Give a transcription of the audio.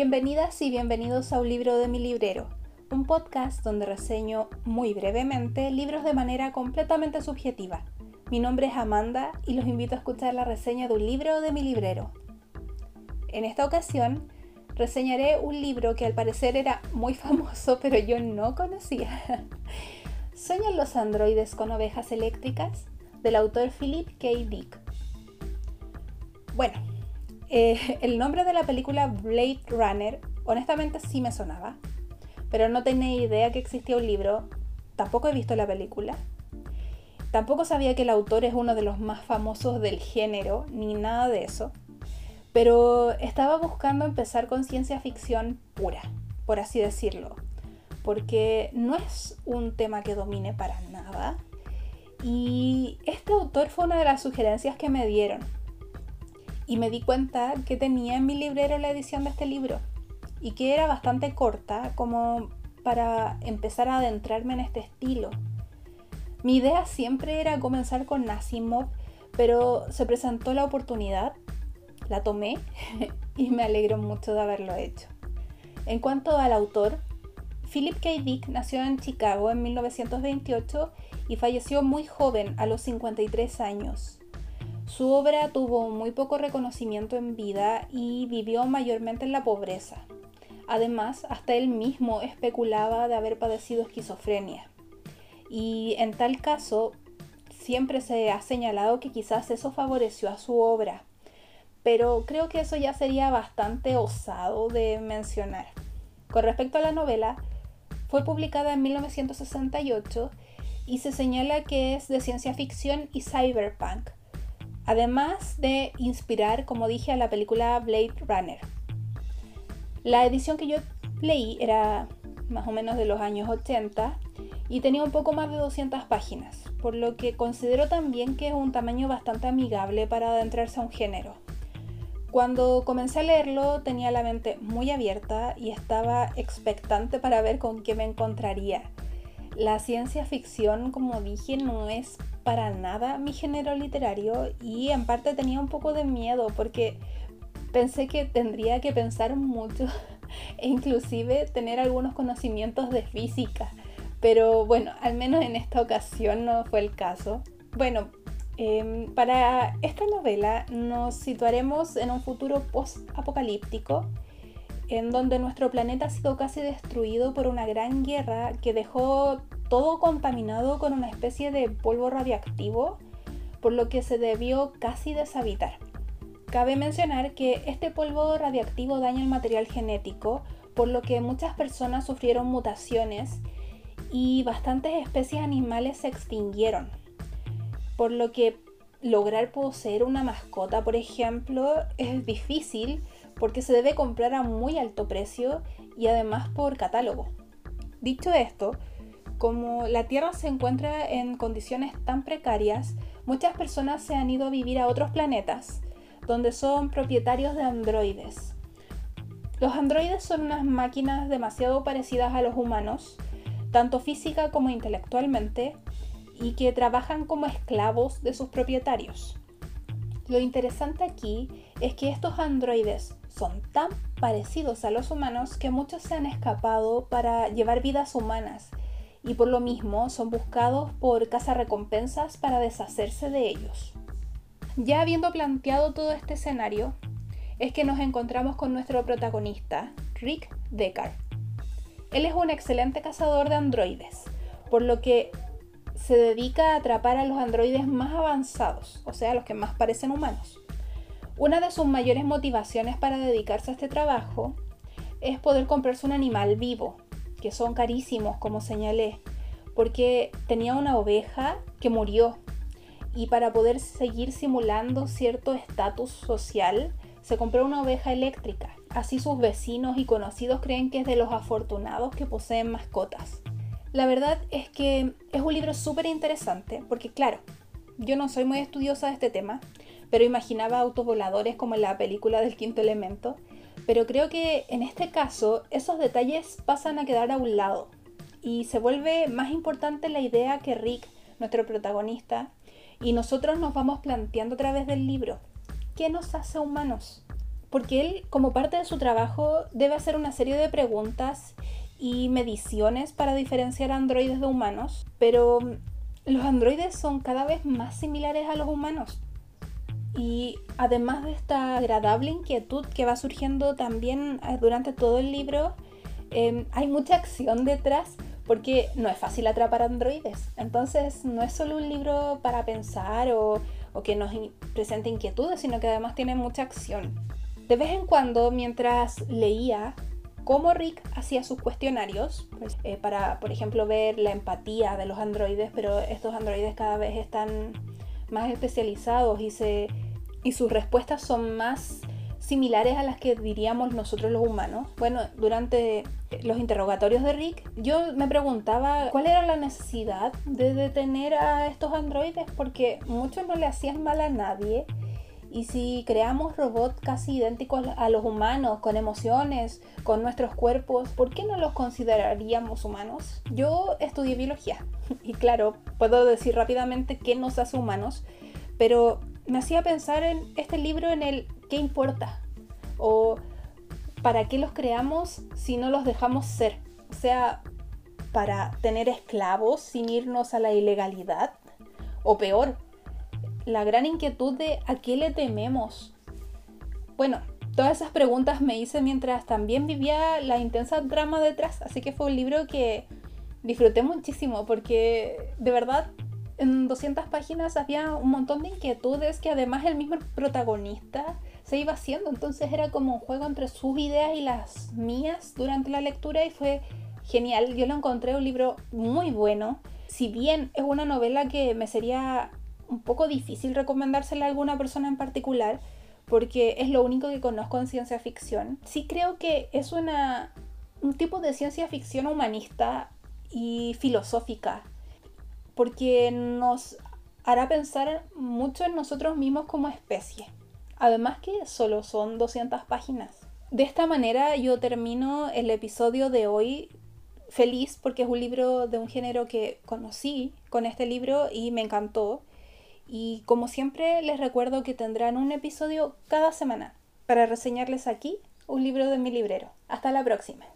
Bienvenidas y bienvenidos a Un libro de mi librero, un podcast donde reseño muy brevemente libros de manera completamente subjetiva. Mi nombre es Amanda y los invito a escuchar la reseña de un libro de mi librero. En esta ocasión reseñaré un libro que al parecer era muy famoso pero yo no conocía. ¿Sueñan los androides con ovejas eléctricas? del autor Philip K. Dick. Bueno, eh, el nombre de la película Blade Runner, honestamente sí me sonaba, pero no tenía idea que existía un libro, tampoco he visto la película, tampoco sabía que el autor es uno de los más famosos del género, ni nada de eso, pero estaba buscando empezar con ciencia ficción pura, por así decirlo, porque no es un tema que domine para nada, y este autor fue una de las sugerencias que me dieron y me di cuenta que tenía en mi librero la edición de este libro y que era bastante corta como para empezar a adentrarme en este estilo. Mi idea siempre era comenzar con Nasimov, pero se presentó la oportunidad, la tomé y me alegro mucho de haberlo hecho. En cuanto al autor, Philip K. Dick nació en Chicago en 1928 y falleció muy joven, a los 53 años. Su obra tuvo muy poco reconocimiento en vida y vivió mayormente en la pobreza. Además, hasta él mismo especulaba de haber padecido esquizofrenia. Y en tal caso, siempre se ha señalado que quizás eso favoreció a su obra. Pero creo que eso ya sería bastante osado de mencionar. Con respecto a la novela, fue publicada en 1968 y se señala que es de ciencia ficción y cyberpunk, además de inspirar, como dije, a la película Blade Runner. La edición que yo leí era más o menos de los años 80 y tenía un poco más de 200 páginas, por lo que considero también que es un tamaño bastante amigable para adentrarse a un género. Cuando comencé a leerlo tenía la mente muy abierta y estaba expectante para ver con qué me encontraría. La ciencia ficción, como dije, no es para nada mi género literario y en parte tenía un poco de miedo porque pensé que tendría que pensar mucho e inclusive tener algunos conocimientos de física. Pero bueno, al menos en esta ocasión no fue el caso. Bueno, em, para esta novela nos situaremos en un futuro post-apocalíptico en donde nuestro planeta ha sido casi destruido por una gran guerra que dejó todo contaminado con una especie de polvo radiactivo, por lo que se debió casi deshabitar. Cabe mencionar que este polvo radiactivo daña el material genético, por lo que muchas personas sufrieron mutaciones y bastantes especies animales se extinguieron. Por lo que lograr poseer una mascota, por ejemplo, es difícil porque se debe comprar a muy alto precio y además por catálogo. Dicho esto, como la Tierra se encuentra en condiciones tan precarias, muchas personas se han ido a vivir a otros planetas, donde son propietarios de androides. Los androides son unas máquinas demasiado parecidas a los humanos, tanto física como intelectualmente, y que trabajan como esclavos de sus propietarios. Lo interesante aquí es que estos androides son tan parecidos a los humanos que muchos se han escapado para llevar vidas humanas y por lo mismo son buscados por recompensas para deshacerse de ellos. Ya habiendo planteado todo este escenario, es que nos encontramos con nuestro protagonista, Rick Deckard. Él es un excelente cazador de androides, por lo que se dedica a atrapar a los androides más avanzados, o sea, los que más parecen humanos. Una de sus mayores motivaciones para dedicarse a este trabajo es poder comprarse un animal vivo, que son carísimos, como señalé, porque tenía una oveja que murió y para poder seguir simulando cierto estatus social, se compró una oveja eléctrica. Así sus vecinos y conocidos creen que es de los afortunados que poseen mascotas. La verdad es que es un libro súper interesante porque claro, yo no soy muy estudiosa de este tema, pero imaginaba autos voladores como en la película del quinto elemento pero creo que en este caso esos detalles pasan a quedar a un lado y se vuelve más importante la idea que Rick, nuestro protagonista, y nosotros nos vamos planteando a través del libro. ¿Qué nos hace humanos? porque él, como parte de su trabajo, debe hacer una serie de preguntas y mediciones para diferenciar androides de humanos, pero los androides son cada vez más similares a los humanos. Y además de esta agradable inquietud que va surgiendo también eh, durante todo el libro, em, hay mucha acción detrás porque no es fácil atrapar androides. Entonces no es solo un libro para pensar o, o que nos presente inquietudes, sino que además tiene mucha acción. De vez en cuando, mientras leía cómo Rick hacía sus cuestionarios, pues, eh, para, por ejemplo, ver la empatía de los androides, pero estos androides cada vez están más especializados y, se, y sus respuestas son más similares a las que diríamos nosotros los humanos. Bueno, durante los interrogatorios de Rick, yo me preguntaba cuál era la necesidad de detener a estos androides, porque muchos no le hacían mal a nadie y si creamos robots casi idénticos a los humanos, con emociones, con nuestros cuerpos, ¿por qué no los consideraríamos humanos? Yo estudié biología y claro, puedo decir rápidamente qué nos hace humanos, pero me hacía pensar en este libro en el ¿qué importa? O ¿para qué los creamos si no los dejamos ser? O sea, para tener esclavos sin irnos a la ilegalidad. O peor, la gran inquietud de a qué le tememos. Bueno, todas esas preguntas me hice mientras también vivía la intensa drama detrás, así que fue un libro que disfruté muchísimo porque de verdad en 200 páginas había un montón de inquietudes que además el mismo protagonista se iba haciendo, entonces era como un juego entre sus ideas y las mías durante la lectura y fue genial, yo lo encontré un libro muy bueno, si bien es una novela que me sería un poco difícil recomendársela a alguna persona en particular porque es lo único que conozco en ciencia ficción. Sí creo que es una, un tipo de ciencia ficción humanista y filosófica porque nos hará pensar mucho en nosotros mismos como especie. Además que solo son 200 páginas. De esta manera yo termino el episodio de hoy feliz porque es un libro de un género que conocí con este libro y me encantó. Y como siempre les recuerdo que tendrán un episodio cada semana para reseñarles aquí un libro de mi librero. Hasta la próxima.